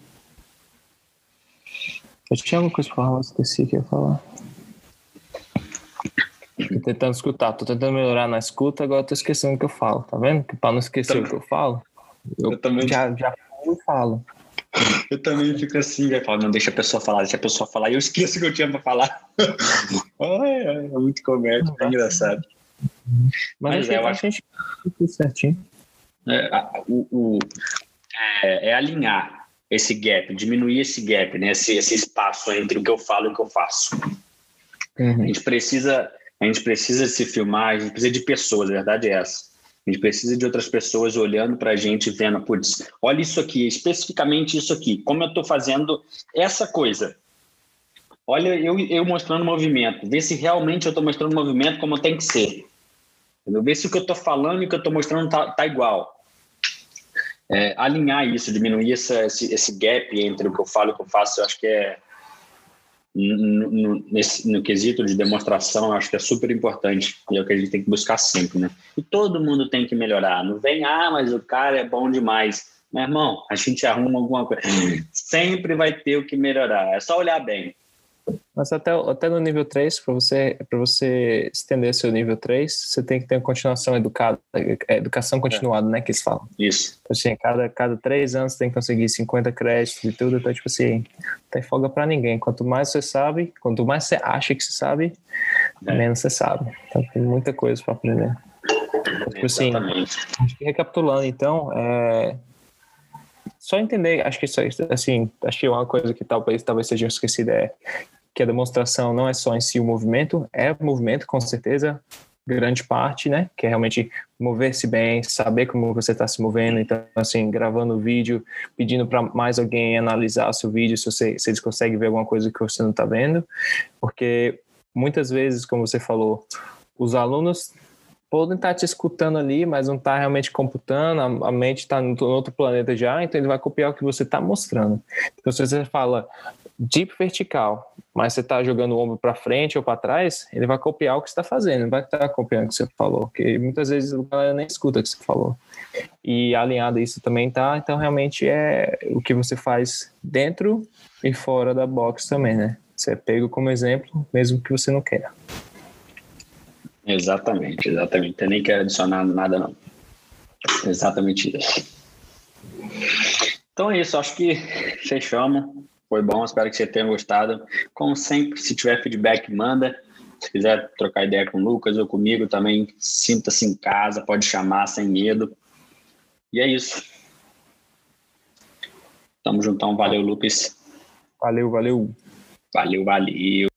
Eu tinha alguma coisa para falar, mas esqueci que ia falar. Tô tentando escutar, tô tentando melhorar na escuta, agora tô esquecendo o que eu falo, tá vendo? Que pra não esquecer também. o que eu falo, eu, eu também já, já falo. Eu também fico assim, vai falar, não, deixa a pessoa falar, deixa a pessoa falar, e eu esqueço o que eu tinha para falar. é, é muito comédia, é engraçado. Mas, Mas é, eu acho que a gente tudo certinho. É, o, o é, é, alinhar esse gap, diminuir esse gap, né? esse, esse espaço entre o que eu falo e o que eu faço. Uhum. A gente precisa a gente precisa se filmar, a gente precisa de pessoas, a verdade é essa. A gente precisa de outras pessoas olhando para a gente, vendo, putz, olha isso aqui, especificamente isso aqui, como eu estou fazendo essa coisa. Olha eu, eu mostrando movimento, ver se realmente eu estou mostrando movimento como tem que ser. Entendeu? Ver se o que eu estou falando e o que eu estou mostrando tá, tá igual. É, alinhar isso, diminuir essa, esse, esse gap entre o que eu falo e o que eu faço, eu acho que é, no, no, nesse, no quesito de demonstração, acho que é super importante e é o que a gente tem que buscar sempre, né? E todo mundo tem que melhorar. Não vem, ah, mas o cara é bom demais. Meu irmão, a gente arruma alguma coisa. Sempre vai ter o que melhorar. É só olhar bem. Mas até, até no nível 3, para você, você estender seu nível 3, você tem que ter uma continuação educada, é, educação continuada, é. né, que eles falam. Isso. Então, assim, cada, cada três anos você tem que conseguir 50 créditos e tudo, então, tipo assim, não tem folga para ninguém. Quanto mais você sabe, quanto mais você acha que você sabe, é. menos você sabe. Então, tem muita coisa para aprender. Tipo assim, recapitulando, então, é, só entender, acho que isso, assim, acho que uma coisa que talvez, talvez seja esquecida é que a demonstração não é só em si o movimento, é o movimento, com certeza, grande parte, né? Que é realmente mover-se bem, saber como você está se movendo. Então, assim, gravando o vídeo, pedindo para mais alguém analisar seu vídeo, se, você, se eles conseguem ver alguma coisa que você não está vendo. Porque muitas vezes, como você falou, os alunos podem estar te escutando ali, mas não está realmente computando, a, a mente está no, outro planeta já, então ele vai copiar o que você está mostrando. Então, se você fala deep vertical, mas você está jogando o ombro para frente ou para trás, ele vai copiar o que você está fazendo, não vai estar copiando o que você falou, porque muitas vezes o galera nem escuta o que você falou. E alinhado isso também tá, então realmente é o que você faz dentro e fora da box também, né? Você é pego como exemplo, mesmo que você não queira. Exatamente, exatamente. Eu nem quero adicionar nada, não. Exatamente isso. Então é isso, acho que fechamos. Foi bom, espero que você tenha gostado. Como sempre, se tiver feedback, manda. Se quiser trocar ideia com o Lucas ou comigo também, sinta-se em casa, pode chamar sem medo. E é isso. Tamo juntão, valeu, Lucas. Valeu, valeu. Valeu, valeu.